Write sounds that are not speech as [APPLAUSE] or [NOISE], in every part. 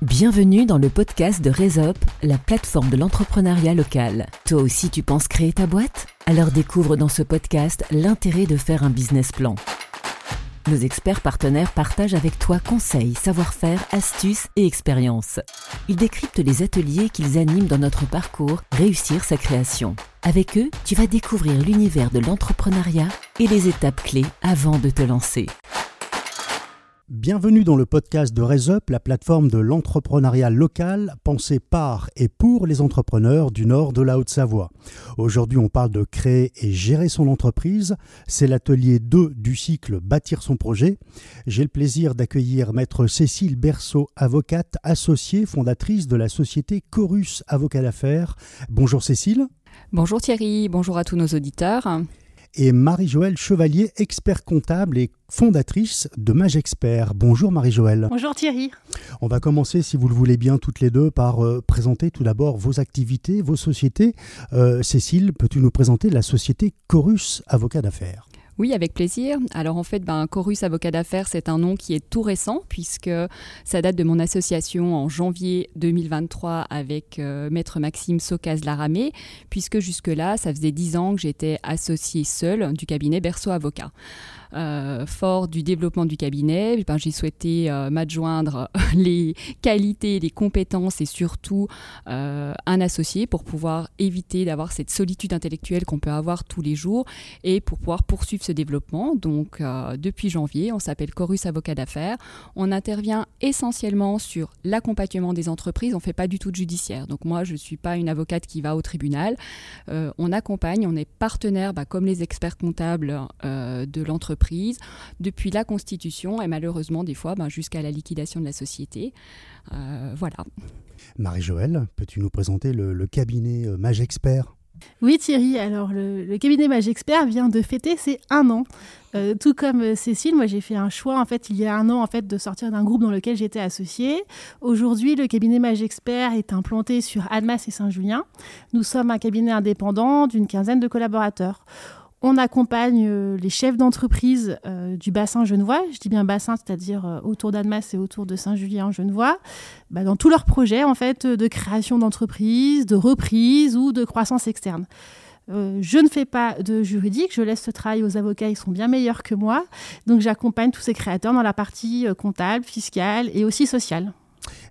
Bienvenue dans le podcast de Resop, la plateforme de l'entrepreneuriat local. Toi aussi tu penses créer ta boîte? Alors découvre dans ce podcast l'intérêt de faire un business plan. Nos experts partenaires partagent avec toi conseils, savoir-faire, astuces et expériences. Ils décryptent les ateliers qu'ils animent dans notre parcours Réussir sa création. Avec eux, tu vas découvrir l'univers de l'entrepreneuriat et les étapes clés avant de te lancer. Bienvenue dans le podcast de RaisUp, la plateforme de l'entrepreneuriat local pensée par et pour les entrepreneurs du nord de la Haute-Savoie. Aujourd'hui, on parle de créer et gérer son entreprise. C'est l'atelier 2 du cycle Bâtir son projet. J'ai le plaisir d'accueillir maître Cécile Berceau, avocate associée, fondatrice de la société Chorus Avocat d'affaires. Bonjour Cécile. Bonjour Thierry, bonjour à tous nos auditeurs et Marie-Joëlle Chevalier, expert comptable et fondatrice de Magexpert. Bonjour Marie-Joëlle. Bonjour Thierry. On va commencer, si vous le voulez bien, toutes les deux par euh, présenter tout d'abord vos activités, vos sociétés. Euh, Cécile, peux-tu nous présenter la société Chorus Avocat d'affaires? Oui, avec plaisir. Alors en fait, ben, Chorus Avocat d'affaires, c'est un nom qui est tout récent puisque ça date de mon association en janvier 2023 avec euh, Maître Maxime Socaz-Laramé, puisque jusque-là, ça faisait dix ans que j'étais associée seule du cabinet Berceau Avocat. Euh, fort du développement du cabinet, ben, j'ai souhaité euh, m'adjoindre [LAUGHS] les qualités, les compétences et surtout euh, un associé pour pouvoir éviter d'avoir cette solitude intellectuelle qu'on peut avoir tous les jours et pour pouvoir poursuivre ce développement. Donc depuis janvier, on s'appelle Chorus Avocat d'affaires. On intervient essentiellement sur l'accompagnement des entreprises. On ne fait pas du tout de judiciaire. Donc moi, je ne suis pas une avocate qui va au tribunal. on accompagne, on est partenaire, bah, comme les experts comptables de l'entreprise depuis la constitution et malheureusement des fois ben, jusqu'à la liquidation de la société. Euh, voilà. Marie-Joëlle, peux-tu nous présenter le, cabinet euh, Mage Expert? Oui Thierry, alors le, cabinet Mage Expert vient de fêter ses un an. Euh, tout comme Cécile, moi j'ai fait un choix en fait il y a un an en fait de sortir d'un groupe dans lequel j'étais associée. Aujourd'hui, le cabinet Mage Expert est implanté sur Almas et Saint-Julien. Nous sommes un cabinet indépendant d'une quinzaine de collaborateurs. On accompagne euh, les chefs d'entreprise euh, du bassin genevois, je dis bien bassin, c'est-à-dire euh, autour d'Annemasse et autour de Saint-Julien-Genevois, bah, dans tous leurs projets en fait de création d'entreprise, de reprise ou de croissance externe. je ne fais pas de juridique, je laisse ce travail aux avocats, ils sont bien meilleurs que moi. Donc j'accompagne tous ces créateurs dans la partie comptable, fiscale et aussi sociale.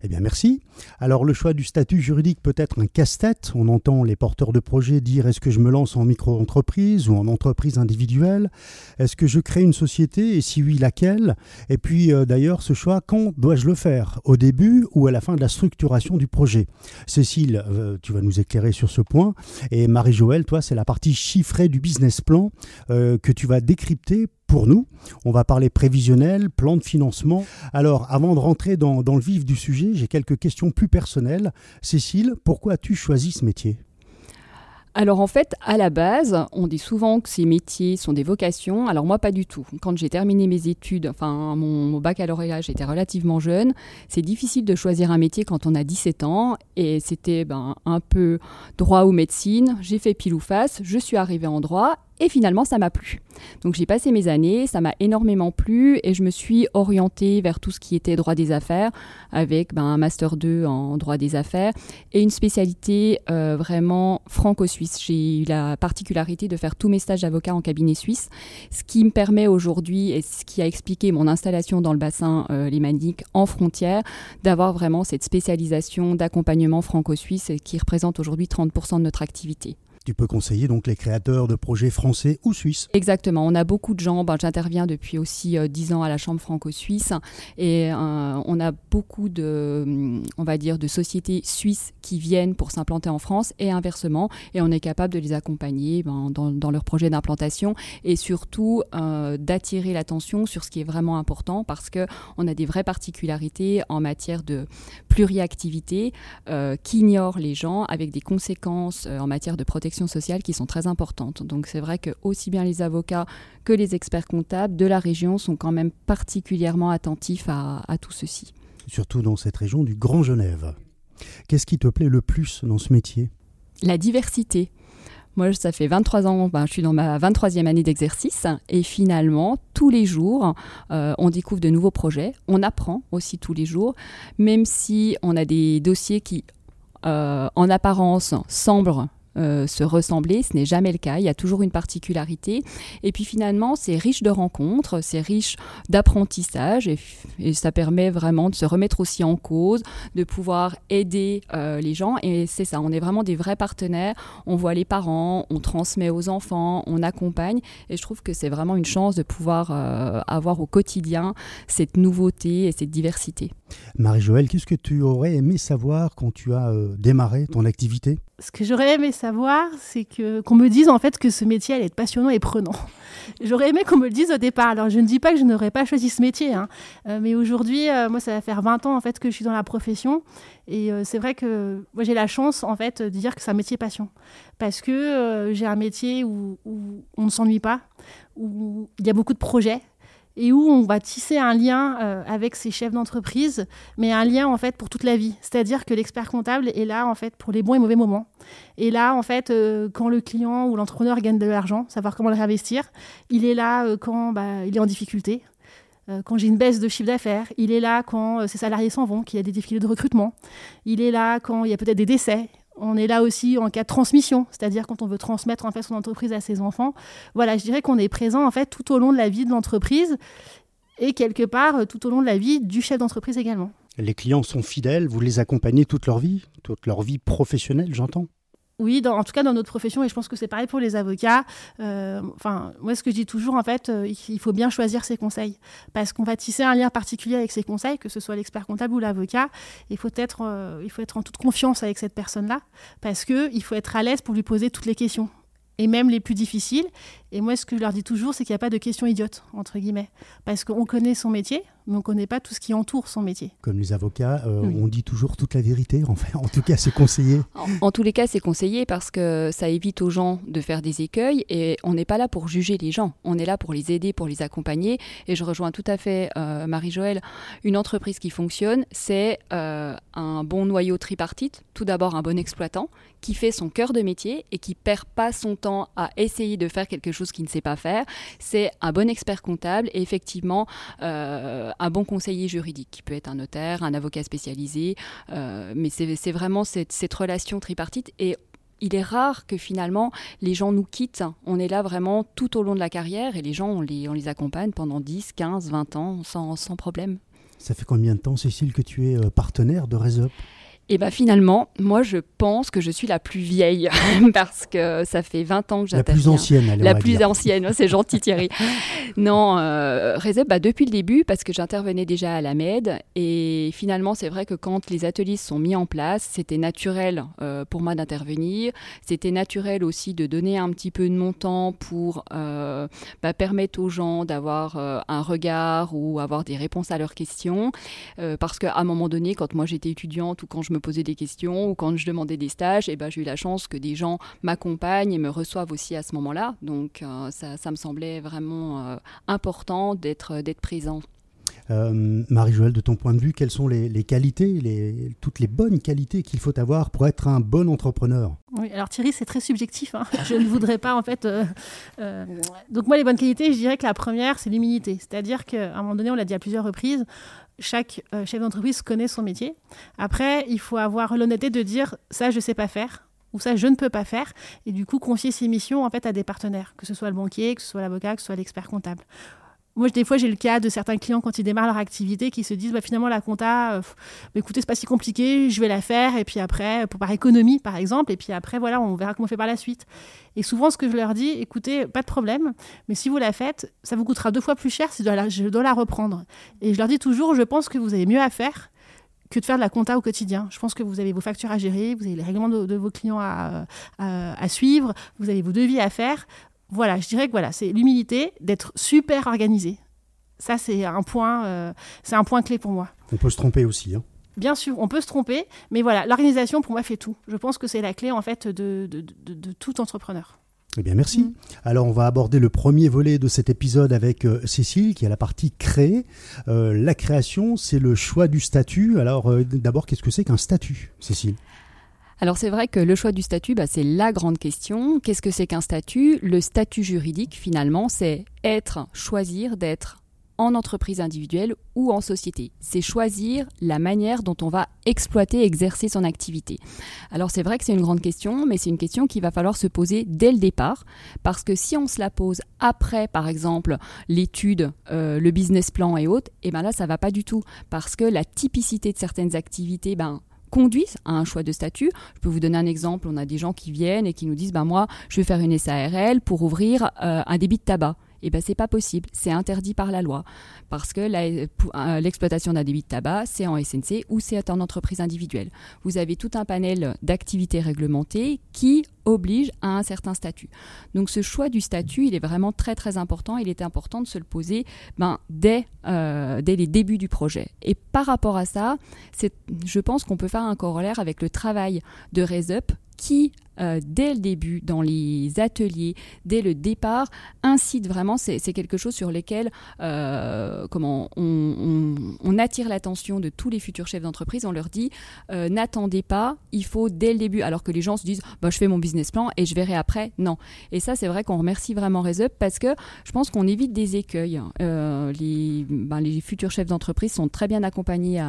Eh bien, merci. Alors, le choix du statut juridique peut être un casse-tête. On entend les porteurs de projets dire est-ce que je me lance en micro-entreprise ou en entreprise individuelle? Est-ce que je crée une société? Et si oui, laquelle? Et puis, euh, d'ailleurs, ce choix, quand dois-je le faire? Au début ou à la fin de la structuration du projet? Cécile, euh, tu vas nous éclairer sur ce point. Et Marie-Joëlle, toi, c'est la partie chiffrée du business plan euh, que tu vas décrypter pour nous. On va parler prévisionnel, plan de financement. Alors, avant de rentrer dans, le vif du sujet, j'ai quelques questions plus personnelles. Cécile, pourquoi as-tu choisi ce métier? Alors en fait, à la base, on dit souvent que ces métiers sont des vocations. Alors moi, pas du tout. Quand j'ai terminé mes études, enfin mon, baccalauréat, j'étais relativement jeune. C'est difficile de choisir un métier quand on a 17 ans. Et c'était ben, un peu droit ou médecine. J'ai fait pile ou face. Je suis arrivée en droit et finalement, ça m'a plu. Donc j'ai passé mes années, ça m'a énormément plu et je me suis orientée vers tout ce qui était droit des affaires avec ben, un master 2 en droit des affaires et une spécialité euh, vraiment franco-suisse. J'ai eu la particularité de faire tous mes stages d'avocat en cabinet suisse, ce qui me permet aujourd'hui et ce qui a expliqué mon installation dans le bassin euh, lémanique en frontière, d'avoir vraiment cette spécialisation d'accompagnement franco-suisse qui représente aujourd'hui 30% de notre activité. Tu peux conseiller donc les créateurs de projets français ou suisses. Exactement. On a beaucoup de gens. Ben, J'interviens depuis aussi euh, dix ans à la Chambre franco-suisse et euh, on a beaucoup de, on va dire, de sociétés suisses qui viennent pour s'implanter en France et inversement. Et on est capable de les accompagner ben, dans, dans leur projet d'implantation et surtout euh, d'attirer l'attention sur ce qui est vraiment important parce que on a des vraies particularités en matière de pluriactivité qui ignorent les gens avec des conséquences en matière de protection sociales qui sont très importantes. Donc c'est vrai que aussi bien les avocats que les experts comptables de la région sont quand même particulièrement attentifs à, à tout ceci. Surtout dans cette région du Grand Genève. Qu'est-ce qui te plaît le plus dans ce métier? La diversité. Moi, ça fait 23 ans, ben, je suis dans ma 23e année d'exercice et finalement, tous les jours, euh, on découvre de nouveaux projets, on apprend aussi tous les jours, même si on a des dossiers qui, euh, en apparence, semblent euh, se ressembler. Ce n'est jamais le cas. Il y a toujours une particularité. Et puis finalement, c'est riche de rencontres, c'est riche d'apprentissage et, ça permet vraiment de se remettre aussi en cause, de pouvoir aider euh, les gens. Et c'est ça, on est vraiment des vrais partenaires. On voit les parents, on transmet aux enfants, on accompagne. Et je trouve que c'est vraiment une chance de pouvoir euh, avoir au quotidien cette nouveauté et cette diversité. Marie-Joëlle, qu'est-ce que tu aurais aimé savoir quand tu as démarré ton activité? Ce que j'aurais aimé savoir, c'est que qu'on me dise en fait que ce métier allait être passionnant et prenant. [LAUGHS] J'aurais aimé qu'on me le dise au départ. Alors je ne dis pas que je n'aurais pas choisi ce métier, hein. euh, mais aujourd'hui, euh, moi, ça va faire 20 ans en fait que je suis dans la profession, et euh, c'est vrai que moi j'ai la chance en fait de dire que c'est un métier passion, parce que j'ai un métier où, où on ne s'ennuie pas, où il y a beaucoup de projets et où on va tisser un lien euh, avec ses chefs d'entreprise, mais un lien en fait pour toute la vie. C'est-à-dire que l'expert comptable est là en fait pour les bons et mauvais moments. Et là en fait euh, quand le client ou l'entrepreneur gagne de l'argent, savoir comment le réinvestir. Il est là euh, quand bah, il est en difficulté. Quand j'ai une baisse de chiffre d'affaires, il est là quand ses salariés s'en vont, qu'il y a des défilés de recrutement. Il est là quand il y a peut-être des décès. On est là aussi en cas de transmission, c'est-à-dire quand on veut transmettre en fait son entreprise à ses enfants. Voilà, je dirais qu'on est présent en fait tout au long de la vie de l'entreprise et quelque part euh, tout au long de la vie du chef d'entreprise également. Les clients sont fidèles, vous les accompagnez toute leur vie, toute leur vie professionnelle, j'entends oui, en tout cas dans notre profession, et je pense que c'est pareil pour les avocats. Euh, enfin, moi, ce que je dis toujours, en fait, euh, il faut bien choisir ses conseils, parce qu'on va tisser un lien particulier avec ses conseils, que ce soit l'expert comptable ou l'avocat. Il faut être, euh, il faut être en toute confiance avec cette personne-là, parce que il faut être à l'aise pour lui poser toutes les questions et même les plus difficiles. Et moi, ce que je leur dis toujours, c'est qu'il n'y a pas de questions idiotes, entre guillemets. Parce qu'on connaît son métier, mais on ne connaît pas tout ce qui entoure son métier. Comme les avocats, euh, on dit toujours toute la vérité, en, fait. en tout cas, c'est conseillé. En, tous les cas, c'est conseillé parce que ça évite aux gens de faire des écueils et on n'est pas là pour juger les gens. On est là pour les aider, pour les accompagner. Et je rejoins tout à fait euh, Marie-Joëlle. Une entreprise qui fonctionne, c'est euh, un bon noyau tripartite. Tout d'abord, un bon exploitant qui fait son cœur de métier et qui perd pas son temps à essayer de faire quelque chose qu'il ne sait pas faire. C'est un bon expert comptable et effectivement euh, un bon conseiller juridique qui peut être un notaire, un avocat spécialisé. Euh, mais c'est vraiment cette, relation tripartite et il est rare que finalement les gens nous quittent. On est là vraiment tout au long de la carrière et les gens, on les, on les accompagne pendant 10, 15, 20 ans sans, sans problème. Ça fait combien de temps, Cécile, que tu es euh, partenaire de Réseau et bien finalement, moi je pense que je suis la plus vieille [LAUGHS] parce que ça fait 20 ans que j'interviens. La plus ancienne, allez, La plus ancienne, c'est gentil Thierry. [LAUGHS] non, euh, bah, depuis le début parce que j'intervenais déjà à la MED et finalement c'est vrai que quand les ateliers sont mis en place, c'était naturel euh, pour moi d'intervenir. C'était naturel aussi de donner un petit peu de mon temps pour euh, bah, permettre aux gens d'avoir euh, un regard ou avoir des réponses à leurs questions. parce qu'à un moment donné, quand moi j'étais étudiante ou quand je me posais des questions ou quand je demandais des stages, et eh ben, j'ai eu la chance que des gens m'accompagnent et me reçoivent aussi à ce moment-là. Donc euh, ça, me semblait vraiment euh, important d'être présent. Euh, Marie-Joëlle, de ton point de vue, quelles sont les, qualités, les, toutes les bonnes qualités qu'il faut avoir pour être un bon entrepreneur? Oui, alors Thierry, c'est très subjectif. Hein. [LAUGHS] je ne voudrais pas, en fait. Donc, moi, les bonnes qualités, je dirais que la première, c'est l'humilité. C'est-à-dire qu'à un moment donné, on l'a dit à plusieurs reprises, chaque euh, chef d'entreprise connaît son métier. Après, il faut avoir l'honnêteté de dire ça, je ne sais pas faire ou ça, je ne peux pas faire. Et du coup, confier ses missions en fait à des partenaires, que ce soit le banquier, que ce soit l'avocat, que ce soit l'expert comptable. Moi, des fois, j'ai le cas de certains clients quand ils démarrent leur activité qui se disent bah, finalement, la compta, euh, bah, écoutez, c'est pas si compliqué, je vais la faire. Et puis après, pour par économie, par exemple. Et puis après, voilà, on verra comment on fait par la suite. Et souvent, ce que je leur dis, écoutez, pas de problème, mais si vous la faites, ça vous coûtera deux fois plus cher si je dois la, reprendre. Et je leur dis toujours, je pense que vous avez mieux à faire que de faire de la compta au quotidien. Je pense que vous avez vos factures à gérer, vous avez les règlements de, vos clients à, à, suivre, vous avez vos devis à faire voilà, je dirais que voilà, c'est l'humilité d'être super organisé. Ça, c'est un point, euh, c'est un point clé pour moi. On peut se tromper aussi. Hein. Bien sûr, on peut se tromper, mais voilà, l'organisation pour moi fait tout. Je pense que c'est la clé en fait de, de, tout entrepreneur. Eh bien, merci. Mm. Alors, on va aborder le premier volet de cet épisode avec euh, Cécile, qui a la partie créée. Euh, la création, c'est le choix du statut. Alors, d'abord, qu'est-ce que c'est qu'un statut, Cécile? Alors c'est vrai que le choix du statut, bah, c'est la grande question. Qu'est-ce que c'est qu'un statut? Le statut juridique, finalement, c'est être, choisir d'être en entreprise individuelle ou en société. C'est choisir la manière dont on va exploiter, exercer son activité. Alors c'est vrai que c'est une grande question, mais c'est une question qu'il va falloir se poser dès le départ, parce que si on se la pose après, par exemple, l'étude, euh, le business plan et autres, et eh ben là ça va pas du tout, parce que la typicité de certaines activités, ben conduisent à un choix de statut. Je peux vous donner un exemple. On a des gens qui viennent et qui nous disent, ben moi, je vais faire une SARL pour ouvrir euh, un débit de tabac eh ben c'est pas possible, c'est interdit par la loi parce que euh, l'exploitation d'un débit de tabac, c'est en SNC ou c'est en entreprise individuelle. Vous avez tout un panel d'activités réglementées qui oblige à un certain statut. Donc ce choix du statut, il est vraiment très très important. Il est important de se le poser ben, dès, euh, dès les débuts du projet. Et par rapport à ça, je pense qu'on peut faire un corollaire avec le travail de RaisUp qui, euh, dès le début, dans les ateliers, dès le départ, incite vraiment, c'est quelque chose sur lequel euh, comment, on, attire l'attention de tous les futurs chefs d'entreprise, on leur dit, euh, n'attendez pas, il faut dès le début, alors que les gens se disent, bah, je fais mon business plan et je verrai après, non. Et ça, c'est vrai qu'on remercie vraiment RaisUp parce que je pense qu'on évite des écueils. les, ben, les futurs chefs d'entreprise sont très bien accompagnés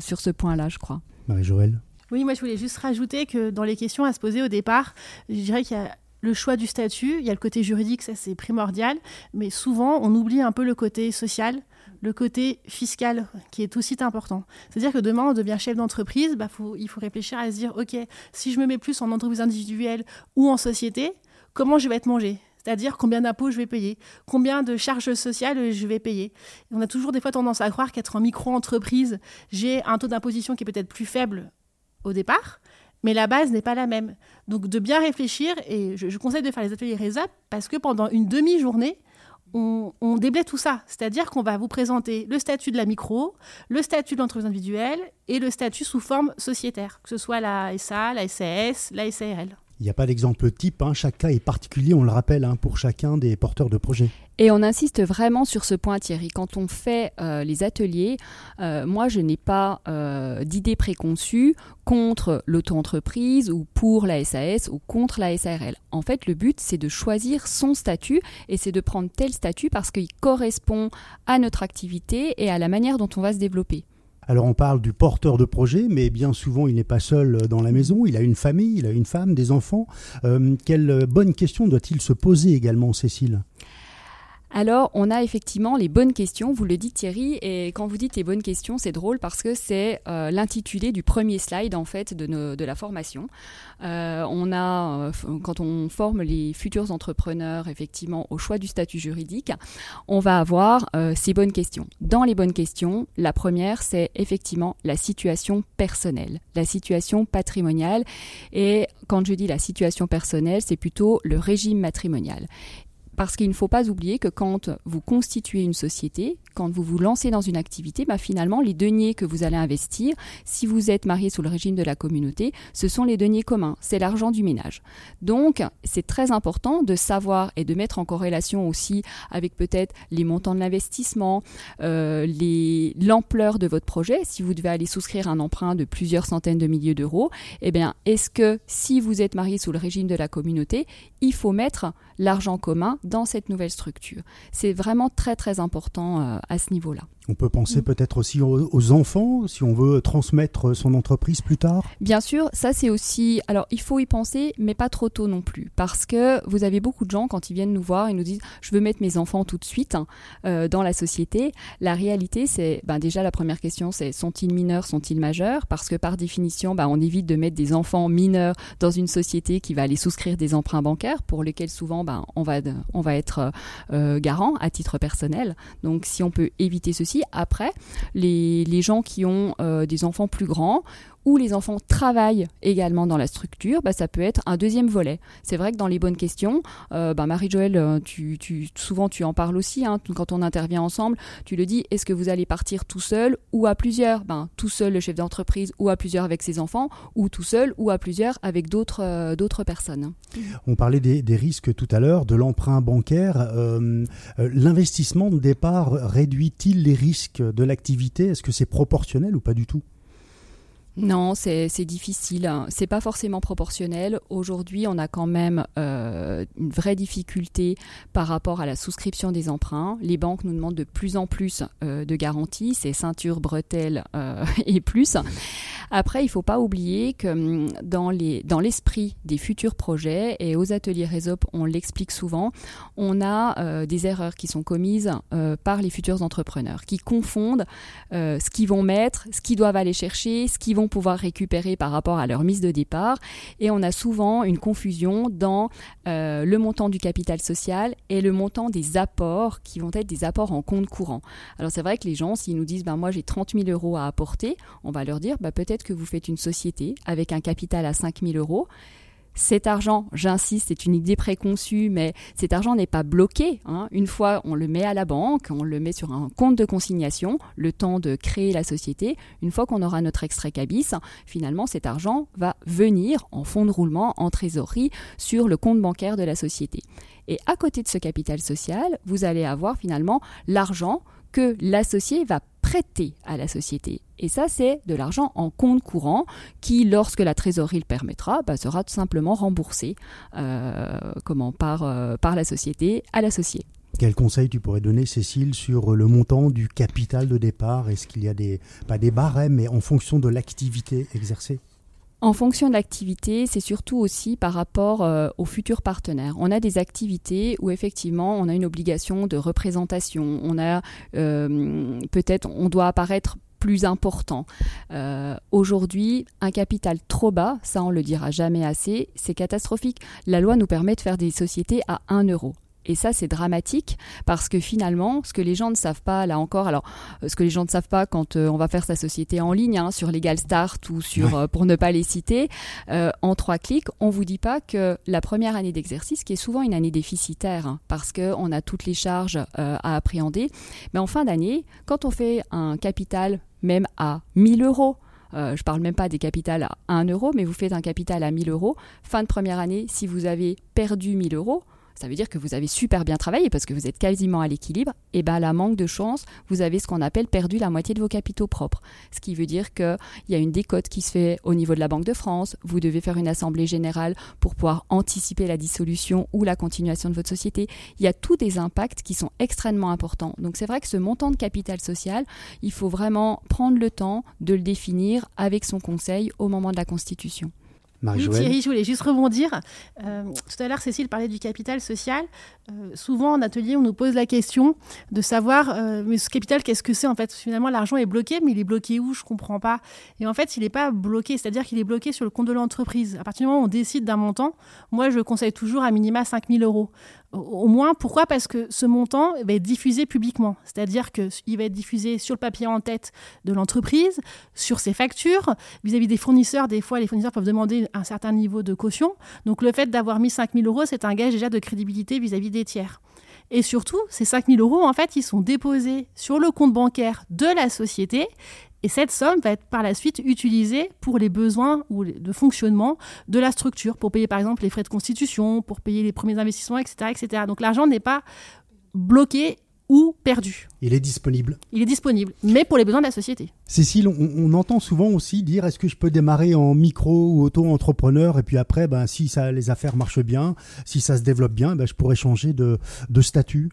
sur ce point-là, je crois. Marie-Joëlle? Oui, moi je voulais juste rajouter que dans les questions à se poser au départ, je dirais qu'il y a le choix du statut, il y a le côté juridique, ça c'est primordial, mais souvent on oublie un peu le côté social, le côté fiscal qui est aussi important. C'est-à-dire que demain on devient chef d'entreprise, bah, il faut réfléchir à se dire, ok, si je me mets plus en entreprise individuelle ou en société, comment je vais être mangé c'est-à-dire combien d'impôts je vais payer, combien de charges sociales je vais payer? on a toujours des fois tendance à croire qu'être en micro-entreprise, j'ai un taux d'imposition qui est peut-être plus faible au départ, mais la base n'est pas la même. Donc de bien réfléchir, et je, conseille de faire les ateliers RESA parce que pendant une demi-journée, on, on, tout ça. C'est-à-dire qu'on va vous présenter le statut de la micro, le statut de l'entreprise individuelle et le statut sous forme sociétaire, que ce soit la SA, la SAS, la SARL. Il n'y a pas d'exemple type, hein. chaque cas est particulier, on le rappelle, hein, pour chacun des porteurs de projets. Et on insiste vraiment sur ce point, Thierry. Quand on fait euh, les ateliers, euh, moi, je n'ai pas euh, d'idée préconçue contre l'auto-entreprise ou pour la SAS ou contre la SARL. En fait, le but, c'est de choisir son statut et c'est de prendre tel statut parce qu'il correspond à notre activité et à la manière dont on va se développer. Alors on parle du porteur de projet, mais bien souvent il n'est pas seul dans la maison, il a une famille, il a une femme, des enfants. Euh, quelle bonne question doit-il se poser également, Cécile? Alors, on a effectivement les bonnes questions, vous le dites Thierry, et quand vous dites les bonnes questions, c'est drôle parce que c'est euh, l'intitulé du premier slide en fait de, la formation. Euh, on a, euh, quand on forme les futurs entrepreneurs effectivement au choix du statut juridique, on va avoir ces bonnes questions. Dans les bonnes questions, la première, c'est effectivement la situation personnelle, la situation patrimoniale, et quand je dis la situation personnelle, c'est plutôt le régime matrimonial. Parce qu'il ne faut pas oublier que quand vous constituez une société, quand vous vous lancez dans une activité, bah finalement, les deniers que vous allez investir, si vous êtes marié sous le régime de la communauté, ce sont les deniers communs, c'est l'argent du ménage. Donc, c'est très important de savoir et de mettre en corrélation aussi avec peut-être les montants de l'investissement, euh, l'ampleur de votre projet. Si vous devez aller souscrire un emprunt de plusieurs centaines de milliers d'euros, eh bien, est-ce que si vous êtes marié sous le régime de la communauté, il faut mettre l'argent commun dans cette nouvelle structure C'est vraiment très très important euh, à ce niveau-là. On peut penser mm. peut-être aussi aux, enfants, si on veut transmettre son entreprise plus tard Bien sûr, ça c'est aussi... Alors il faut y penser, mais pas trop tôt non plus. Parce que vous avez beaucoup de gens, quand ils viennent nous voir, ils nous disent, je veux mettre mes enfants tout de suite hein, euh, dans la société. La réalité, c'est... Ben, déjà, la première question, c'est sont-ils mineurs, sont-ils majeurs? Parce que par définition, ben, on évite de mettre des enfants mineurs dans une société qui va aller souscrire des emprunts bancaires, pour lesquels souvent, ben, on, va, on va être euh, garant à titre personnel. Donc si on peut éviter ceci, après, les, gens qui ont euh, des enfants plus grands ou les enfants travaillent également dans la structure, bah, ça peut être un deuxième volet. C'est vrai que dans les bonnes questions, euh, bah, Marie-Joëlle, euh, tu, souvent tu en parles aussi, hein, quand on intervient ensemble, tu le dis, est-ce que vous allez partir tout seul ou à plusieurs? Ben, Tout seul le chef d'entreprise ou à plusieurs avec ses enfants, ou tout seul ou à plusieurs avec d'autres euh, personnes. On parlait des, des risques tout à l'heure, de l'emprunt bancaire. L'investissement de départ réduit-il les risques de l'activité? Est-ce que c'est proportionnel ou pas du tout? Non, c'est difficile. C'est pas forcément proportionnel. Aujourd'hui, on a quand même euh, une vraie difficulté par rapport à la souscription des emprunts. Les banques nous demandent de plus en plus euh, de garanties, c'est ceinture, bretelles euh, [LAUGHS] et plus. Après, il faut pas oublier que hum, dans les dans l'esprit des futurs projets et aux ateliers Résop, on l'explique souvent, on a des erreurs qui sont commises par les futurs entrepreneurs, qui confondent ce qu'ils vont mettre, ce qu'ils doivent aller chercher, ce qu'ils vont pouvoir récupérer par rapport à leur mise de départ. Et on a souvent une confusion dans euh, le montant du capital social et le montant des apports qui vont être des apports en compte courant. Alors c'est vrai que les gens, s'ils nous disent, ben, moi j'ai 30 000 euros à apporter, on va leur dire, ben, peut-être que vous faites une société avec un capital à 5 000 euros cet argent, j'insiste, c'est une idée préconçue, mais cet argent n'est pas bloqué. Hein. Une fois, on le met à la banque, on le met sur un compte de consignation, le temps de créer la société. Une fois qu'on aura notre extrait cabis, finalement, cet argent va venir en fonds de roulement, en trésorerie, sur le compte bancaire de la société. Et à côté de ce capital social, vous allez avoir finalement l'argent que l'associé va prêter à la société. Et ça, c'est de l'argent en compte courant qui, lorsque la trésorerie le permettra, bah, sera tout simplement remboursé euh, comment, par, euh, par la société à l'associé. Quel conseil tu pourrais donner, Cécile, sur le montant du capital de départ? Est-ce qu'il y a des, pas des barèmes, mais en fonction de l'activité exercée? En fonction de l'activité, c'est surtout aussi par rapport euh, aux futurs partenaires. On a des activités où effectivement on a une obligation de représentation. On a euh, peut-être on doit apparaître plus important. Euh, aujourd'hui, un capital trop bas, ça on le dira jamais assez, c'est catastrophique. La loi nous permet de faire des sociétés à 1 euro. Et ça, c'est dramatique parce que finalement, ce que les gens ne savent pas, là encore, alors, euh, ce que les gens ne savent pas quand euh, on va faire sa société en ligne, hein, sur Legal Start ou sur, euh, pour ne pas les citer, en trois clics, on vous dit pas que la première année d'exercice, qui est souvent une année déficitaire, hein, parce qu'on a toutes les charges à appréhender, mais en fin d'année, quand on fait un capital même à 1000 euros, je je parle même pas des capitales à 1 euro, mais vous faites un capital à 1000 euros. Fin de première année, si vous avez perdu 1000 euros, ça veut dire que vous avez super bien travaillé parce que vous êtes quasiment à l'équilibre. Et bien, la manque de chance, vous avez ce qu'on appelle perdu la moitié de vos capitaux propres. Ce qui veut dire qu'il y a une décote qui se fait au niveau de la Banque de France. Vous devez faire une assemblée générale pour pouvoir anticiper la dissolution ou la continuation de votre société. Il y a tous des impacts qui sont extrêmement importants. Donc, c'est vrai que ce montant de capital social, il faut vraiment prendre le temps de le définir avec son conseil au moment de la constitution oui, Thierry, je voulais juste rebondir. Euh, tout à l'heure, Cécile parlait du capital social. Euh, souvent, en atelier, on nous pose la question de savoir, euh, mais ce capital, qu'est-ce que c'est En fait, finalement, l'argent est bloqué, mais il est bloqué où? Je ne comprends pas. Et en fait, il n'est pas bloqué, c'est-à-dire qu'il est bloqué sur le compte de l'entreprise. À partir du moment où on décide d'un montant, moi, je conseille toujours à minima 5 000 euros. Au moins, pourquoi? Parce que ce montant va être diffusé publiquement. C'est-à-dire qu'il va être diffusé sur le papier en tête de l'entreprise, sur ses factures. Vis-à-vis des fournisseurs, des fois, les fournisseurs peuvent demander un certain niveau de caution. Donc, le fait d'avoir mis 5 000 euros, c'est un gage déjà de crédibilité vis-à-vis des tiers. Et surtout, ces 5 000 euros, en fait, ils sont déposés sur le compte bancaire de la société et cette somme va être par la suite utilisée pour les besoins ou de fonctionnement de la structure, pour payer par exemple les frais de constitution, pour payer les premiers investissements, etc. etc. Donc l'argent n'est pas bloqué ou perdu. Il est disponible. Il est disponible, mais pour les besoins de la société. Cécile, on, entend souvent aussi dire est-ce que je peux démarrer en micro ou auto-entrepreneur et puis après, ben, si ça, les affaires marchent bien, si ça se développe bien, ben, je pourrais changer de, de statut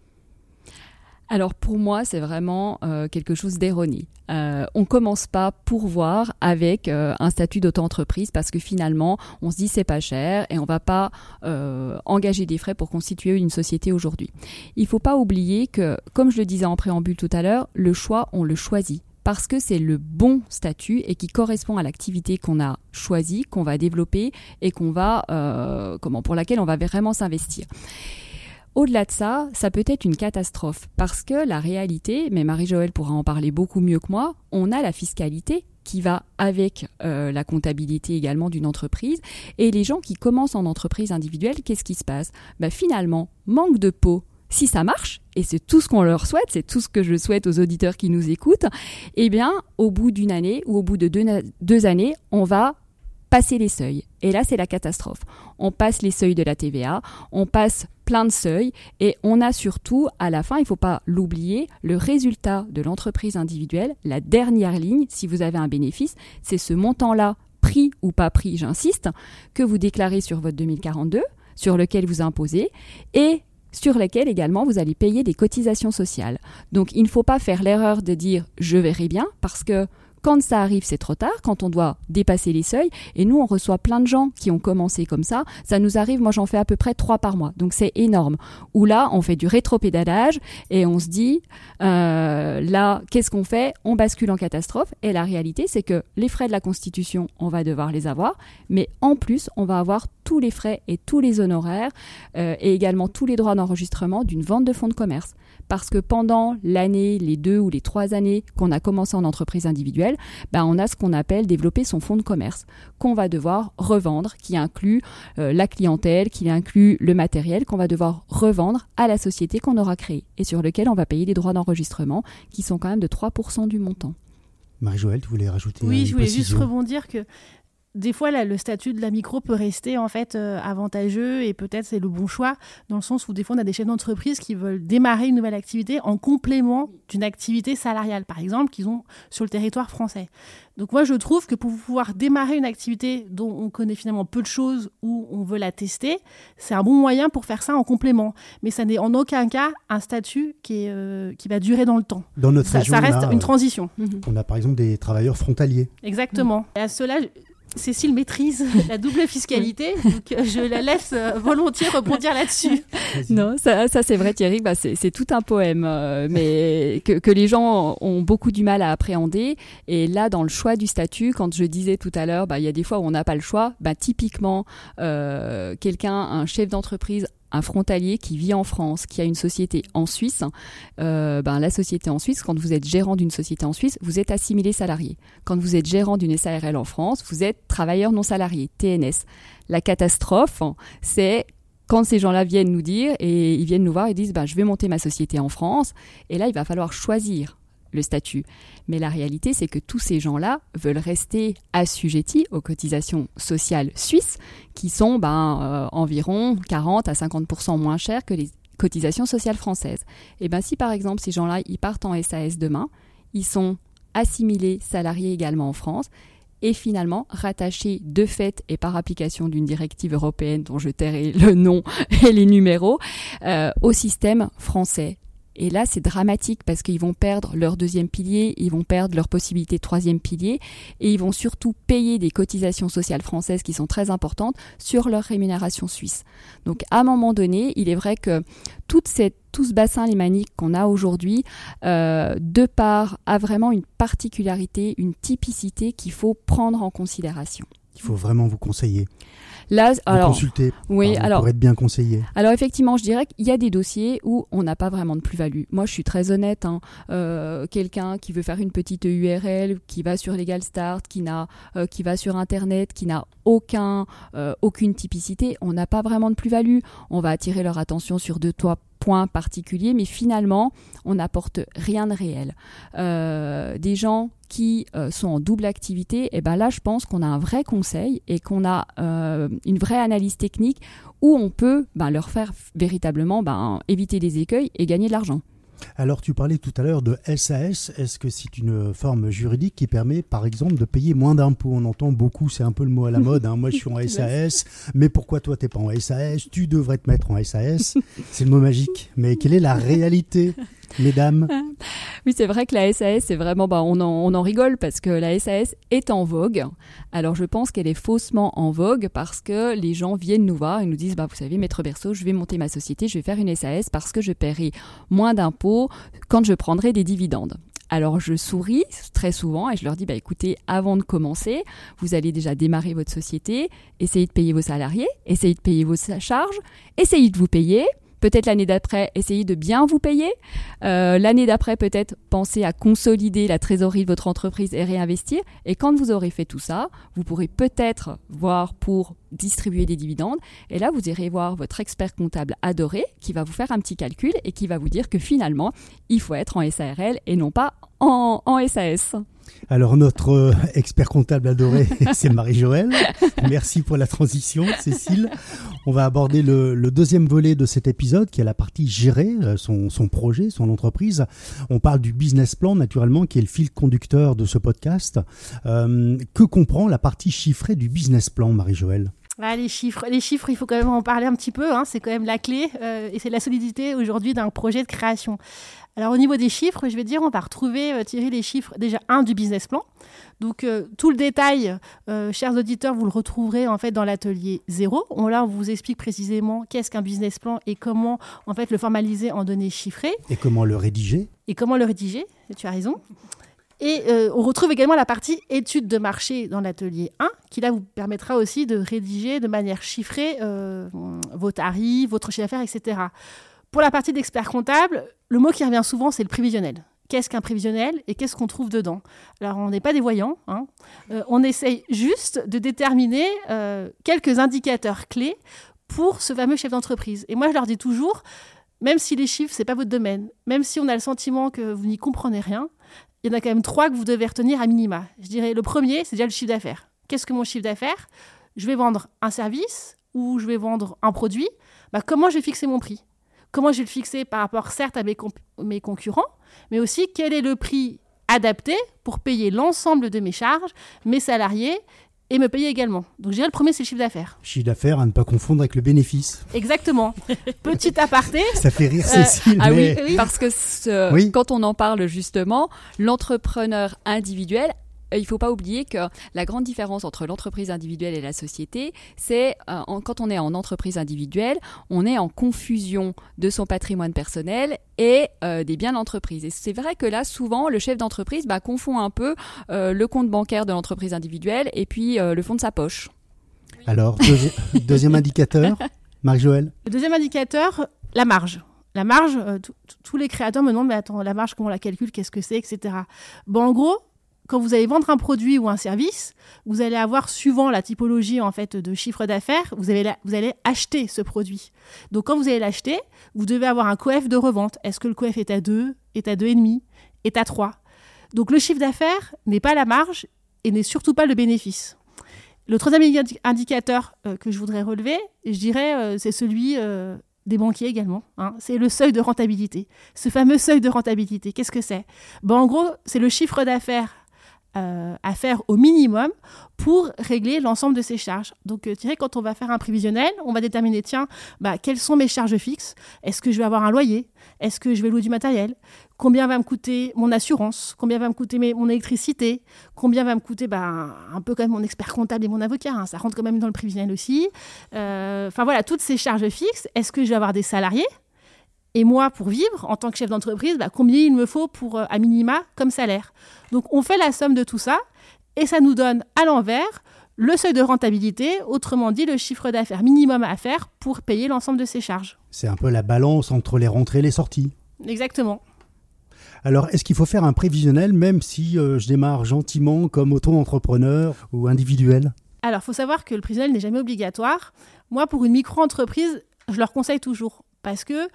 alors pour moi, c'est vraiment euh, quelque chose d'erroné. Euh, on commence pas pour voir avec euh, un statut d'auto-entreprise parce que finalement, on se dit c'est pas cher et on va pas euh, engager des frais pour constituer une société aujourd'hui. Il faut pas oublier que, comme je le disais en préambule tout à l'heure, le choix, on le choisit parce que c'est le bon statut et qui correspond à l'activité qu'on a choisie, qu'on va développer et qu'on va, comment, pour laquelle on va vraiment s'investir. Au-delà de ça, ça peut être une catastrophe parce que la réalité, mais Marie-Joëlle pourra en parler beaucoup mieux que moi, on a la fiscalité qui va avec euh, la comptabilité également d'une entreprise. Et les gens qui commencent en entreprise individuelle, qu'est-ce qui se passe? Bah, Finalement, manque de peau. Si ça marche, et c'est tout ce qu'on leur souhaite, c'est tout ce que je souhaite aux auditeurs qui nous écoutent, eh bien, au bout d'une année ou au bout de deux années, on va passer les seuils. Et là, c'est la catastrophe. On passe les seuils de la TVA, on passe plein de seuils et on a surtout, à la fin, il ne faut pas l'oublier, le résultat de l'entreprise individuelle, la dernière ligne, si vous avez un bénéfice, c'est ce montant-là, pris ou pas pris, j'insiste, que vous déclarez sur votre 2042, sur lequel vous imposez, et sur lesquels également vous allez payer des cotisations sociales. Donc il ne faut pas faire l'erreur de dire je verrai bien parce que quand ça arrive, c'est trop tard, quand on doit dépasser les seuils. Et nous, on reçoit plein de gens qui ont commencé comme ça. Ça nous arrive, moi j'en fais à peu près trois par mois. Donc c'est énorme. Où là, on fait du rétropédalage et on se dit, euh, là, qu'est-ce qu'on fait? On bascule en catastrophe. Et la réalité, c'est que les frais de la Constitution, on va devoir les avoir. Mais en plus, on va avoir tous les frais et tous les honoraires euh, et également tous les droits d'enregistrement d'une vente de fonds de commerce parce que pendant l'année, les deux ou les trois années qu'on a commencé en entreprise individuelle, ben on a ce qu'on appelle développer son fonds de commerce qu'on va devoir revendre, qui inclut euh, la clientèle, qui inclut le matériel qu'on va devoir revendre à la société qu'on aura créée et sur lequel on va payer des droits d'enregistrement qui sont quand même de 3% du montant. Marie-Joëlle, tu voulais rajouter Oui, je voulais juste rebondir que des fois, le statut de la micro peut rester en fait euh, avantageux et peut-être c'est le bon choix dans le sens où des fois on a des chefs d'entreprise qui veulent démarrer une nouvelle activité en complément d'une activité salariale, par exemple, qu'ils ont sur le territoire français. Donc moi, je trouve que pour pouvoir démarrer une activité dont on connaît finalement peu de choses ou on veut la tester, c'est un bon moyen pour faire ça en complément. Mais ça n'est en aucun cas un statut qui, est, euh, qui va durer dans le temps. Dans notre ça, région, ça reste a, une transition. On a par exemple des travailleurs frontaliers. Exactement. Et à cela, Cécile maîtrise [LAUGHS] la double fiscalité, donc euh, je la laisse euh, volontiers rebondir là-dessus. Non, ça, ça c'est vrai Thierry, bah, c'est tout un poème, euh, mais que, que, les gens ont beaucoup du mal à appréhender. Et là, dans le choix du statut, quand je disais tout à l'heure, bah, il y a des fois où on n'a pas le choix, bah, typiquement, euh, quelqu'un, un chef d'entreprise un frontalier qui vit en France, qui a une société en Suisse, euh, ben, la société en Suisse, quand vous êtes gérant d'une société en Suisse, vous êtes assimilé salarié. Quand vous êtes gérant d'une SARL en France, vous êtes travailleur non salarié, TNS. La catastrophe, c'est quand ces gens-là viennent nous dire et ils viennent nous voir et disent ben, je vais monter ma société en France et là il va falloir choisir le statut. Mais la réalité, c'est que tous ces gens-là veulent rester assujettis aux cotisations sociales suisses, qui sont ben, euh, environ 40 à 50 moins chères que les cotisations sociales françaises. Et ben si par exemple ces gens-là ils partent en SAS demain, ils sont assimilés salariés également en France et finalement rattachés de fait et par application d'une directive européenne dont je tairai le nom [LAUGHS] et les numéros euh, au système français et là, c'est dramatique parce qu'ils vont perdre leur deuxième pilier, ils vont perdre leur possibilité de troisième pilier, et ils vont surtout payer des cotisations sociales françaises qui sont très importantes sur leur rémunération suisse. Donc, à un moment donné, il est vrai que tout ce bassin lémanique qu'on a aujourd'hui, euh, de part, a vraiment une particularité, une typicité qu'il faut prendre en considération. Il faut vraiment vous conseiller. Là, alors, consulter oui, alors, pour être bien conseillé. Alors effectivement, je dirais qu'il y a des dossiers où on n'a pas vraiment de plus-value. Moi, je suis très honnête. Hein, euh, Quelqu'un qui veut faire une petite URL, qui va sur Legal Start, qui n'a, euh, qui va sur Internet, qui n'a aucun, euh, aucune typicité, on n'a pas vraiment de plus-value. On va attirer leur attention sur deux, trois points particuliers, mais finalement, on n'apporte rien de réel. Euh, des gens qui euh, sont en double activité, et eh ben là, je pense qu'on a un vrai conseil et qu'on a euh, une vraie analyse technique où on peut ben, leur faire véritablement ben, éviter des écueils et gagner de l'argent. Alors tu parlais tout à l'heure de SAS, est-ce que c'est une forme juridique qui permet par exemple de payer moins d'impôts? On entend beaucoup, c'est un peu le mot à la mode, hein. moi je suis en [LAUGHS] SAS, mais pourquoi toi t'es pas en SAS Tu devrais te mettre en SAS, c'est le mot magique, mais quelle est la réalité mesdames. [LAUGHS] Oui, c'est vrai que la SAS, c'est vraiment, bah, on, en, rigole parce que la SAS est en vogue. Alors, je pense qu'elle est faussement en vogue parce que les gens viennent nous voir et nous disent, bah, vous savez, maître Berceau, je vais monter ma société, je vais faire une SAS parce que je paierai moins d'impôts quand je prendrai des dividendes. Alors je souris très souvent et je leur dis bah écoutez, avant de commencer, vous allez déjà démarrer votre société, essayez de payer vos salariés, essayez de payer vos charges, essayez de vous payer, Peut-être l'année d'après, essayez de bien vous payer. Euh, l'année d'après, peut-être penser à consolider la trésorerie de votre entreprise et réinvestir. Et quand vous aurez fait tout ça, vous pourrez peut-être voir pour distribuer des dividendes. Et là, vous irez voir votre expert comptable adoré qui va vous faire un petit calcul et qui va vous dire que finalement, il faut être en SARL et non pas en SAS. Alors notre euh, expert comptable adoré, [LAUGHS] c'est Marie-Joëlle. Merci pour la transition, Cécile. On va aborder le, deuxième volet de cet épisode, qui est la partie gérer euh, son, projet, son entreprise. On parle du business plan, naturellement, qui est le fil conducteur de ce podcast. Euh, que comprend la partie chiffrée du business plan, Marie-Joëlle? Les chiffres, les chiffres, il faut quand même en parler un petit peu. Hein. c'est quand même la clé et c'est la solidité aujourd'hui d'un projet de création. Alors au niveau des chiffres, je vais dire, on va retrouver, euh, Thierry, les chiffres déjà un du business plan. Donc euh, tout le détail, euh, chers auditeurs, vous le retrouverez en fait dans l'atelier 0. On, là, on vous explique précisément qu'est-ce qu'un business plan et comment en fait le formaliser en données chiffrées. Et comment le rédiger. Et comment le rédiger, tu as raison. Et on retrouve également la partie étude de marché dans l'atelier 1, qui là vous permettra aussi de rédiger de manière chiffrée vos tarifs, votre chiffre d'affaires, etc. Pour la partie d'expert comptable, le mot qui revient souvent, c'est le prévisionnel. Qu'est-ce qu'un prévisionnel et qu'est-ce qu'on trouve dedans? Alors, on n'est pas des voyants. Hein. Euh, on essaye juste de déterminer euh, quelques indicateurs clés pour ce fameux chef d'entreprise. Et moi, je leur dis toujours, même si les chiffres, ce n'est pas votre domaine, même si on a le sentiment que vous n'y comprenez rien, il y en a quand même trois que vous devez retenir à minima. Je dirais, le premier, c'est déjà le chiffre d'affaires. Qu'est-ce que mon chiffre d'affaires? Je vais vendre un service ou je vais vendre un produit? Bah, comment je vais fixer mon prix? Comment je vais le fixer par rapport, certes, à mes, concurrents, mais aussi quel est le prix adapté pour payer l'ensemble de mes charges, mes salariés et me payer également. Donc, je dirais le premier, c'est le chiffre d'affaires. Chiffre d'affaires à ne pas confondre avec le bénéfice. Exactement. [LAUGHS] Petit aparté. [LAUGHS] Ça fait rire euh, Cécile. ah oui, parce que quand on en parle justement, l'entrepreneur individuel il ne faut pas oublier que la grande différence entre l'entreprise individuelle et la société, c'est euh, quand on est en entreprise individuelle, on est en confusion de son patrimoine personnel et euh, des biens d'entreprise. Et c'est vrai que là, souvent, le chef d'entreprise bah, confond un peu le compte bancaire de l'entreprise individuelle et puis le fond de sa poche. Alors, [LAUGHS] deuxième indicateur, Marie-Joëlle? Le deuxième indicateur, la marge. La marge, tous les créateurs me demandent, mais attends, la marge, comment on la calcule, qu'est-ce que c'est, etc. Bon, en gros, quand vous allez vendre un produit ou un service, vous allez avoir, suivant la typologie en fait de chiffre d'affaires, vous, vous allez acheter ce produit. Donc quand vous allez l'acheter, vous devez avoir un coef de revente. Est-ce que le coef est à 2, est à 2,5, est à 3 Donc le chiffre d'affaires n'est pas la marge et n'est surtout pas le bénéfice. Le troisième indicateur euh, que je voudrais relever, je dirais, euh, c'est celui euh, des banquiers également. Hein. C'est le seuil de rentabilité. Ce fameux seuil de rentabilité, qu'est-ce que c'est? Bon, En gros, c'est le chiffre d'affaires euh, à faire au minimum pour régler l'ensemble de ces charges. Donc, euh, quand on va faire un prévisionnel, on va déterminer, tiens, bah, quelles sont mes charges fixes? Est-ce que je vais avoir un loyer? Est-ce que je vais louer du matériel? Combien va me coûter mon assurance? Combien va me coûter mon électricité? Combien va me coûter bah, un peu même mon expert comptable et mon avocat hein, Ça rentre quand même dans le prévisionnel aussi. Euh, enfin voilà, toutes ces charges fixes. Est-ce que je vais avoir des salariés? Et moi, pour vivre en tant que chef d'entreprise, bah, combien il me faut pour, euh, à minima, comme salaire Donc, on fait la somme de tout ça et ça nous donne à l'envers le seuil de rentabilité, autrement dit le chiffre d'affaires minimum à faire pour payer l'ensemble de ses charges. C'est un peu la balance entre les rentrées et les sorties. Exactement. Alors, est-ce qu'il faut faire un prévisionnel même si euh, je démarre gentiment comme auto-entrepreneur ou individuel? Alors, il faut savoir que le prévisionnel n'est jamais obligatoire. Moi, pour une micro-entreprise, je leur conseille toujours parce que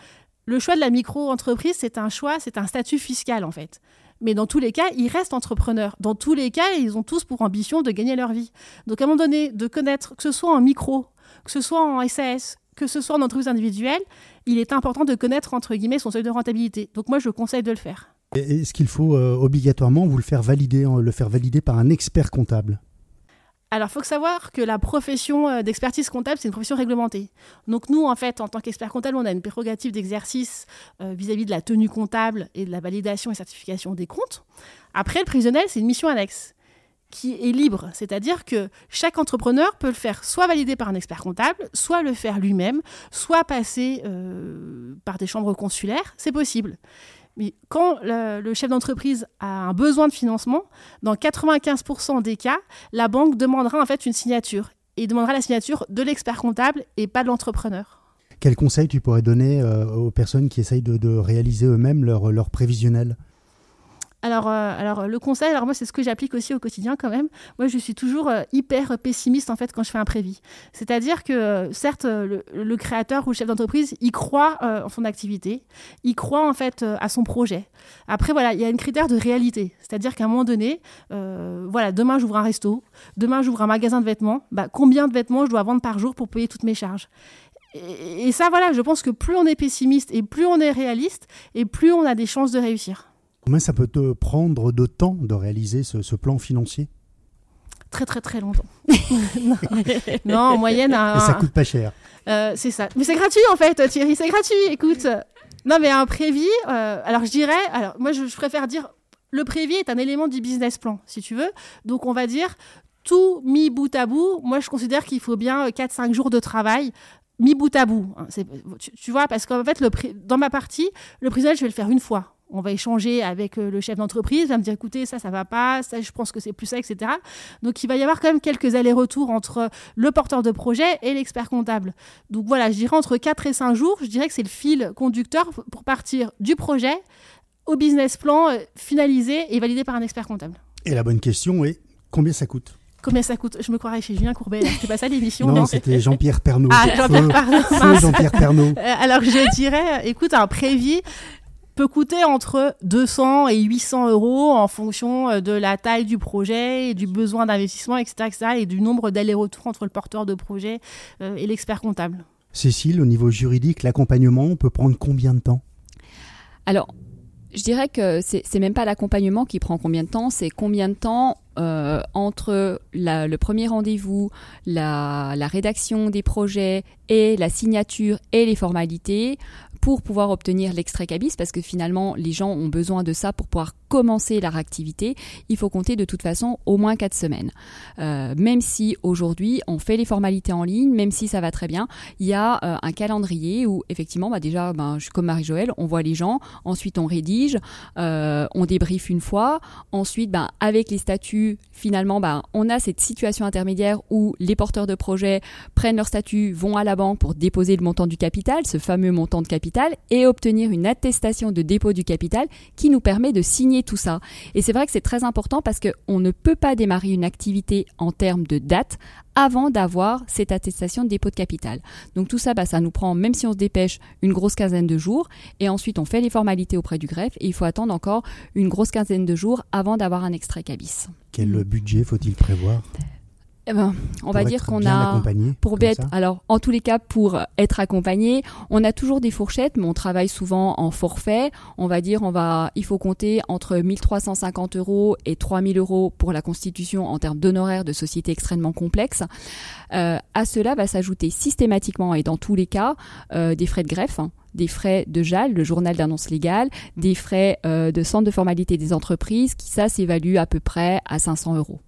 le choix de la micro-entreprise, c'est un choix, c'est un statut fiscal en fait. Mais dans tous les cas, ils restent entrepreneurs. Dans tous les cas, ils ont tous pour ambition de gagner leur vie. Donc à un moment donné, de connaître, que ce soit en micro, que ce soit en SAS, que ce soit en entreprise individuelle, il est important de connaître, entre guillemets, son seuil de rentabilité. Donc moi, je conseille de le faire. Est-ce qu'il faut euh, obligatoirement vous le faire valider, le faire valider par un expert comptable alors, il faut savoir que la profession euh, d'expertise comptable, c'est une profession réglementée. Donc, nous, en fait, en tant qu'expert comptable, on a une prérogative d'exercice euh, vis-à-vis de la tenue comptable et de la validation et certification des comptes. Après, le prévisionnel, c'est une mission annexe qui est libre, c'est-à-dire que chaque entrepreneur peut le faire soit validé par un expert comptable, soit le faire lui-même, soit passer euh, par des chambres consulaires, c'est possible. Mais quand le, chef d'entreprise a un besoin de financement, dans 95% des cas, la banque demandera en fait une signature et demandera la signature de l'expert comptable et pas de l'entrepreneur. Quel conseil tu pourrais donner euh, aux personnes qui essayent de, réaliser eux-mêmes leur, leur prévisionnel? Alors, euh, alors, le conseil, alors moi, c'est ce que j'applique aussi au quotidien quand même. Moi, je suis toujours euh, hyper pessimiste en fait quand je fais un prévis. C'est-à-dire que, euh, certes, le, créateur ou le chef d'entreprise, il croit en son activité, il croit en fait à son projet. Après, voilà, il y a un critère de réalité. C'est-à-dire qu'à un moment donné, voilà, demain, j'ouvre un resto, demain, j'ouvre un magasin de vêtements. Bah, combien de vêtements je dois vendre par jour pour payer toutes mes charges? Et, et ça, voilà, je pense que plus on est pessimiste et plus on est réaliste, et plus on a des chances de réussir. Combien ça peut te prendre de temps de réaliser ce, plan financier? Très très très longtemps. [LAUGHS] non. en moyenne. Et ça coûte pas cher. Euh, c'est ça. Mais c'est gratuit en fait, Thierry, c'est gratuit. Écoute. Non, mais un prévis. Euh, alors je dirais. Alors moi, je, préfère dire. Le prévis est un élément du business plan, si tu veux. Donc on va dire tout mis bout à bout. Moi, je considère qu'il faut bien 4-5 jours de travail mis bout à bout. Hein. Tu, vois, parce qu'en fait, le, dans ma partie, le prévisionnel, je vais le faire une fois on va échanger avec euh, le chef d'entreprise, il va me dire écoutez, ça, ça va pas, ça, je pense que c'est plus ça, etc. Donc il va y avoir quand même quelques allers-retours entre le porteur de projet et l'expert comptable. Donc voilà, je dirais entre 4 et 5 jours, je dirais que c'est le fil conducteur pour partir du projet au business plan euh, finalisé et validé par un expert comptable. Et la bonne question est combien ça coûte? Combien ça coûte? Je me croirais chez Julien Courbet. C'est pas ça l'émission Non, c'était Jean-Pierre Pernaud. Ah, Jean-Pierre Jean Pernaud. Euh, alors je dirais, écoute, un prévis, peut coûter entre 200 et 800 euros en fonction euh, de la taille du projet et du besoin d'investissement, etc., et du nombre d'allers-retours entre le porteur de projet euh, et l'expert comptable. Cécile, au niveau juridique, l'accompagnement peut prendre combien de temps? Alors, je dirais que c'est même pas l'accompagnement qui prend combien de temps, c'est combien de temps euh, entre le premier rendez-vous, la, la, rédaction des projets et la signature et les formalités pour pouvoir obtenir l'extrait cabis, parce que finalement, les gens ont besoin de ça pour pouvoir commencer leur activité. Il faut compter de toute façon au moins quatre semaines. Euh, même si aujourd'hui, on fait les formalités en ligne, même si ça va très bien, il y a euh, un calendrier où effectivement, bah déjà, ben, je comme Marie-Joëlle, on voit les gens, ensuite on rédige, euh, on débriefe une fois, ensuite, ben, avec les statuts, finalement, ben, on a cette situation intermédiaire où les porteurs de projets prennent leur statut, vont à la banque pour déposer le montant du capital, ce fameux montant de capital, et obtenir une attestation de dépôt du capital qui nous permet de signer tout ça. Et c'est vrai que c'est très important parce qu'on ne peut pas démarrer une activité en termes de date avant d'avoir cette attestation de dépôt de capital. Donc tout ça, bah, ça nous prend, même si on se dépêche, une grosse quinzaine de jours. Et ensuite, on fait les formalités auprès du greffe et il faut attendre encore une grosse quinzaine de jours avant d'avoir un extrait cabis. Quel budget faut-il prévoir? Eh ben, on va dire qu'on a pour être alors en tous les cas pour être accompagné, on a toujours des fourchettes, mais on travaille souvent en forfait. On va dire on va il faut compter entre 1350 euros et 3000 euros pour la constitution en termes d'honoraires de sociétés extrêmement complexes. Euh, à cela va s'ajouter systématiquement et dans tous les cas euh, des frais de greffe. Hein, des frais de JAL, le journal d'annonce légale, des frais euh, de centre de formalité des entreprises, qui ça s'évalue à peu près à 500 euros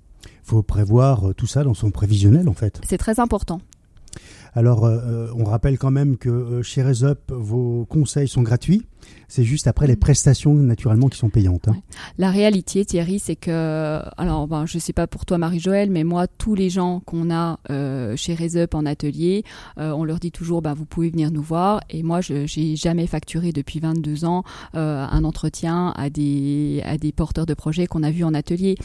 faut prévoir euh, tout ça dans son prévisionnel en fait. C'est très important. Alors, euh, euh, on rappelle quand même que chez Resup, vos conseils sont gratuits. C'est juste après les prestations naturellement qui sont payantes. Hein. La réalité, Thierry, c'est que, alors, ben, je sais pas pour toi, Marie-Joëlle, mais moi, tous les gens qu'on a euh, chez Resup en atelier, euh, on leur dit toujours, ben, vous pouvez venir nous voir. Et moi, je n'ai jamais facturé depuis 22 ans euh, un entretien à des, à des porteurs de projets qu'on a vus en atelier.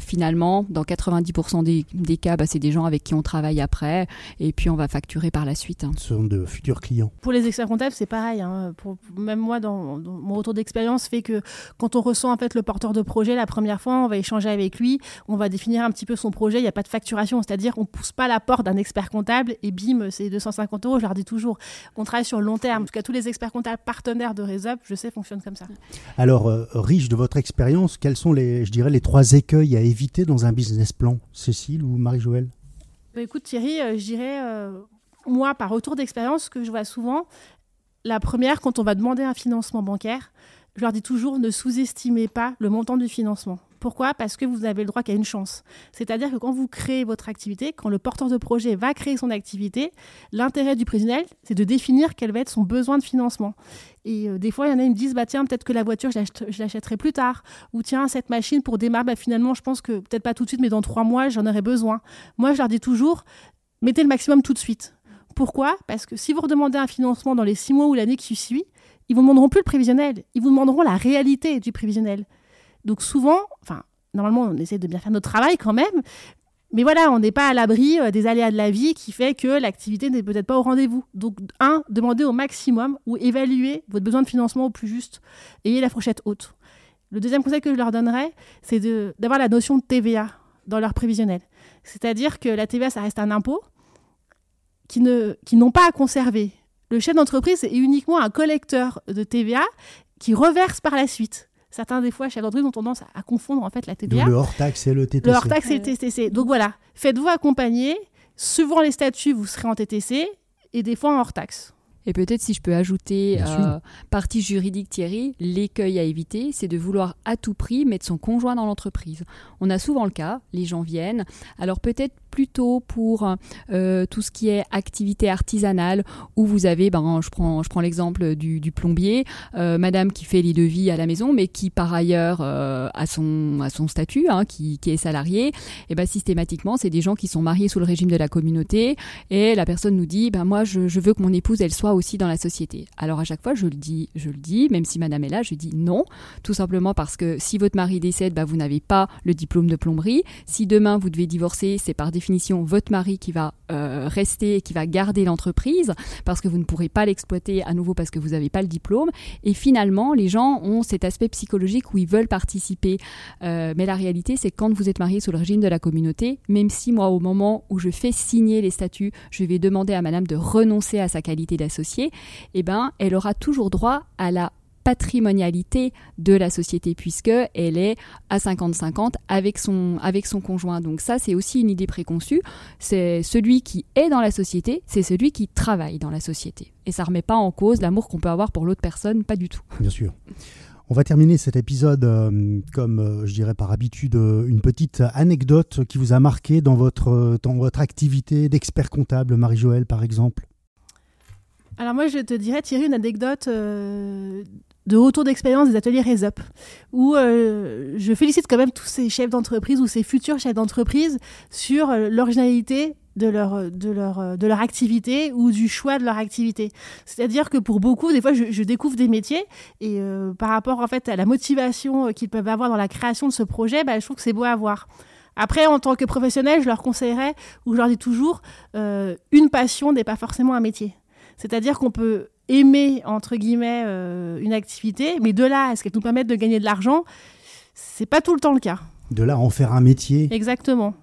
finalement, dans 90% des, des cas, ben, c'est des gens avec qui on travaille après, et puis on va facturer par la suite. Hein. Ce sont de futurs clients. Pour les experts comptables, c'est pareil. Hein. Pour, même moi, dans, mon retour d'expérience, fait que quand on ressent en fait le porteur de projet la première fois, on va échanger avec lui, on va définir un petit peu son projet. Il n'y a pas de facturation, c'est-à-dire on pousse pas la porte d'un expert comptable et bim, c'est 250 euros. Je leur dis toujours, on travaille sur le long terme. En tout cas, tous les experts comptables partenaires de Resup, je sais, fonctionnent comme ça. Alors, euh, riche de votre expérience, quels sont les, je dirais, les trois écueils à éviter dans un business plan, Cécile ou Marie-Joëlle? Bah, Écoute, Thierry, euh, je dirais. Euh, moi, par retour d'expérience, ce que je vois souvent, la première, quand on va demander un financement bancaire, je leur dis toujours ne sous-estimez pas le montant du financement. Pourquoi? Parce que vous avez le droit qu'à une chance. C'est-à-dire que quand vous créez votre activité, quand le porteur de projet va créer son activité, l'intérêt du prévisionnel, c'est de définir quel va être son besoin de financement. Et euh, des fois, il y en a qui me disent bah, tiens, peut-être que la voiture, je l'achèterai plus tard. Ou tiens, cette machine pour démarrer, bah, finalement, je pense que peut-être pas tout de suite, mais dans trois mois, j'en aurai besoin. Moi, je leur dis toujours mettez le maximum tout de suite. Pourquoi? Parce que si vous redemandez un financement dans les six mois ou l'année qui suit, ils vous demanderont plus le prévisionnel, ils vous demanderont la réalité du prévisionnel. Donc souvent, enfin, normalement, on essaie de bien faire notre travail quand même, mais voilà, on n'est pas à l'abri euh, des aléas de la vie qui fait que l'activité n'est peut-être pas au rendez-vous. Donc, un, demandez au maximum ou évaluez votre besoin de financement au plus juste. Ayez la fourchette haute. Le deuxième conseil que je leur donnerais, c'est d'avoir la notion de TVA dans leur prévisionnel. C'est-à-dire que la TVA, ça reste un impôt qui n'ont pas à conserver. Le chef d'entreprise est uniquement un collecteur de TVA qui reverse par la suite. Certains, des fois, chefs d'entreprise ont tendance à, confondre en fait la TVA. le hors-taxe et le TTC. Le hors-taxe et le TTC. Donc voilà, faites-vous accompagner. Suivant les statuts, vous serez en TTC et des fois en hors-taxe. Et peut-être si je peux ajouter, euh, partie juridique Thierry, l'écueil à éviter, c'est de vouloir à tout prix mettre son conjoint dans l'entreprise. On a souvent le cas, les gens viennent, alors peut-être plutôt pour euh, tout ce qui est activité artisanale, où vous avez, ben, je prends, je prends l'exemple du, plombier, euh, madame qui fait les devis à la maison, mais qui par ailleurs euh, a, son, son statut, hein, qui, qui, est salarié, et ben, systématiquement, c'est des gens qui sont mariés sous le régime de la communauté, et la personne nous dit, ben, moi, je, je veux que mon épouse, elle soit aussi dans la société. Alors à chaque fois, je le dis, je le dis, même si madame est là, je dis non, tout simplement parce que si votre mari décède, ben, vous n'avez pas le diplôme de plomberie. Si demain vous devez divorcer, c'est par définition votre mari qui va euh, rester qui va garder l'entreprise parce que vous ne pourrez pas l'exploiter à nouveau parce que vous n'avez pas le diplôme. Et finalement, les gens ont cet aspect psychologique où ils veulent participer. Euh, mais la réalité, c'est quand vous êtes marié sous le régime de la communauté, même si moi, au moment où je fais signer les statuts, je vais demander à madame de renoncer à sa qualité d'associé, eh ben, elle aura toujours droit à la patrimonialité de la société puisque elle est à 50-50 avec son, avec son conjoint. Donc ça, c'est aussi une idée préconçue. C'est celui qui est dans la société, c'est celui qui travaille dans la société. Et ça remet pas en cause l'amour qu'on peut avoir pour l'autre personne, pas du tout. Bien sûr. On va terminer cet épisode, euh, comme euh, je dirais par habitude, euh, une petite anecdote qui vous a marqué dans votre, dans votre activité d'expert comptable, Marie-Joëlle par exemple. Alors moi, je te dirais, Thierry, une anecdote de retour d'expérience des ateliers RESUP, où euh, je félicite quand même tous ces chefs d'entreprise ou ces futurs chefs d'entreprise sur euh, l'originalité de leur, de, leur, euh, de leur activité ou du choix de leur activité. C'est-à-dire que pour beaucoup, des fois, je, découvre des métiers et par rapport en fait à la motivation qu'ils peuvent avoir dans la création de ce projet, bah, je trouve que c'est beau à voir. Après, en tant que professionnel, je leur conseillerais, ou je leur dis toujours, une passion n'est pas forcément un métier. C'est-à-dire qu'on peut aimer, entre guillemets, euh, une activité, mais de là à ce qu'elle nous permette de gagner de l'argent, c'est pas tout le temps le cas. De là à en faire un métier. Exactement.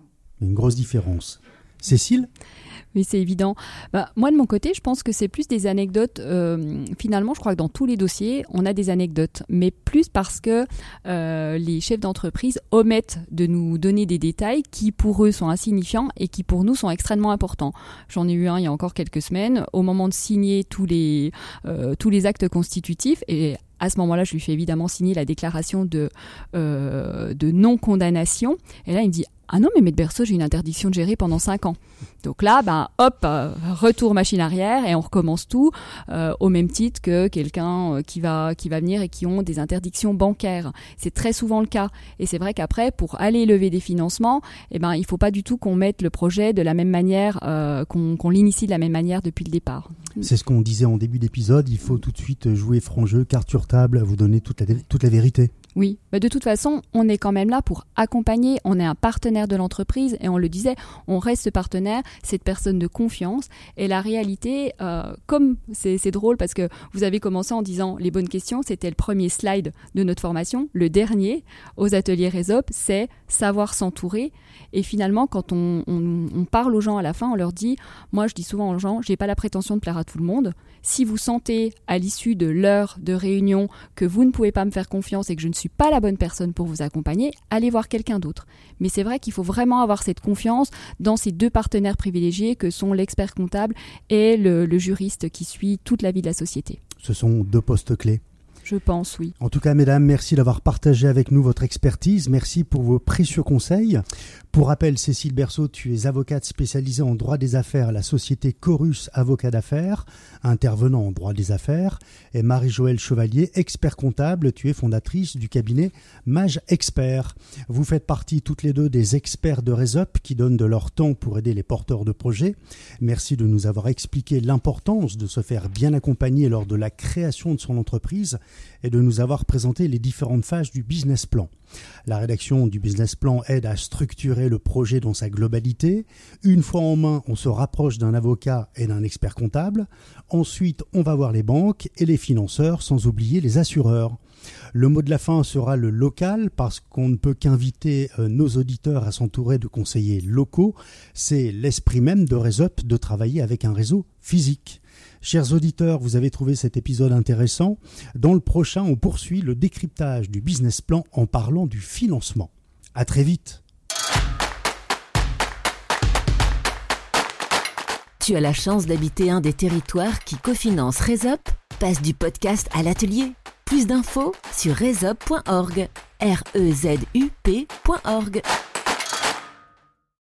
Une grosse différence. Cécile? Oui, c'est évident. Bah, moi, de mon côté, je pense que c'est plus des anecdotes. Euh, finalement, je crois que dans tous les dossiers, on a des anecdotes, mais plus parce que euh, les chefs d'entreprise omettent de nous donner des détails qui, pour eux, sont insignifiants et qui, pour nous, sont extrêmement importants. J'en ai eu un il y a encore quelques semaines, au moment de signer tous les, euh, tous les actes constitutifs, et à ce moment-là, je lui fais évidemment signer la déclaration de, de non-condamnation. Et là, il me dit ah non, mais Maître Berceau, j'ai une interdiction de gérer pendant 5 ans. Donc là, ben, hop, euh, retour machine arrière et on recommence tout euh, au même titre que quelqu'un euh, qui, va, qui va venir et qui ont des interdictions bancaires. C'est très souvent le cas. Et c'est vrai qu'après, pour aller lever des financements, eh ben, il ne faut pas du tout qu'on mette le projet de la même manière, qu'on l'initie de la même manière depuis le départ. C'est ce qu'on disait en début d'épisode, il faut tout de suite jouer franc jeu, carte sur table, vous donner toute la, toute la vérité. Oui, mais de toute façon, on est quand même là pour accompagner, on est un partenaire de l'entreprise et on le disait, on reste ce partenaire, cette personne de confiance. Et la réalité, euh, comme c'est drôle parce que vous avez commencé en disant les bonnes questions, c'était le premier slide de notre formation. Le dernier aux ateliers Résop, c'est savoir s'entourer. Et finalement, quand on, on, parle aux gens à la fin, on leur dit, moi je dis souvent aux gens, j'ai pas la prétention de plaire à tout le monde. Si vous sentez à l'issue de l'heure de réunion que vous ne pouvez pas me faire confiance et que je ne suis pas la bonne personne pour vous accompagner, allez voir quelqu'un d'autre. Mais c'est vrai qu'il faut vraiment avoir cette confiance dans ces deux partenaires privilégiés que sont l'expert comptable et le, juriste qui suit toute la vie de la société. Ce sont deux postes clés. Je pense, oui. En tout cas, mesdames, merci d'avoir partagé avec nous votre expertise. Merci pour vos précieux conseils. Pour rappel, Cécile Berceau, tu es avocate spécialisée en droit des affaires à la société Chorus Avocat d'affaires, intervenant en droit des affaires. Et Marie-Joëlle Chevalier, expert comptable, tu es fondatrice du cabinet Mage Expert. Vous faites partie toutes les deux des experts de Resop qui donnent de leur temps pour aider les porteurs de projets. Merci de nous avoir expliqué l'importance de se faire bien accompagner lors de la création de son entreprise et de nous avoir présenté les différentes phases du business plan. La rédaction du business plan aide à structurer le projet dans sa globalité. Une fois en main, on se rapproche d'un avocat et d'un expert comptable. Ensuite, on va voir les banques et les financeurs, sans oublier les assureurs. Le mot de la fin sera le local parce qu'on ne peut qu'inviter euh, nos auditeurs à s'entourer de conseillers locaux. C'est l'esprit même de Resop de travailler avec un réseau physique. Chers auditeurs, vous avez trouvé cet épisode intéressant. Dans le prochain, on poursuit le décryptage du business plan en parlant du financement. À très vite. Tu as la chance d'habiter un des territoires qui cofinance Resop Passe du podcast à l'atelier. Plus d'infos sur resop.org. R E Z U P.org.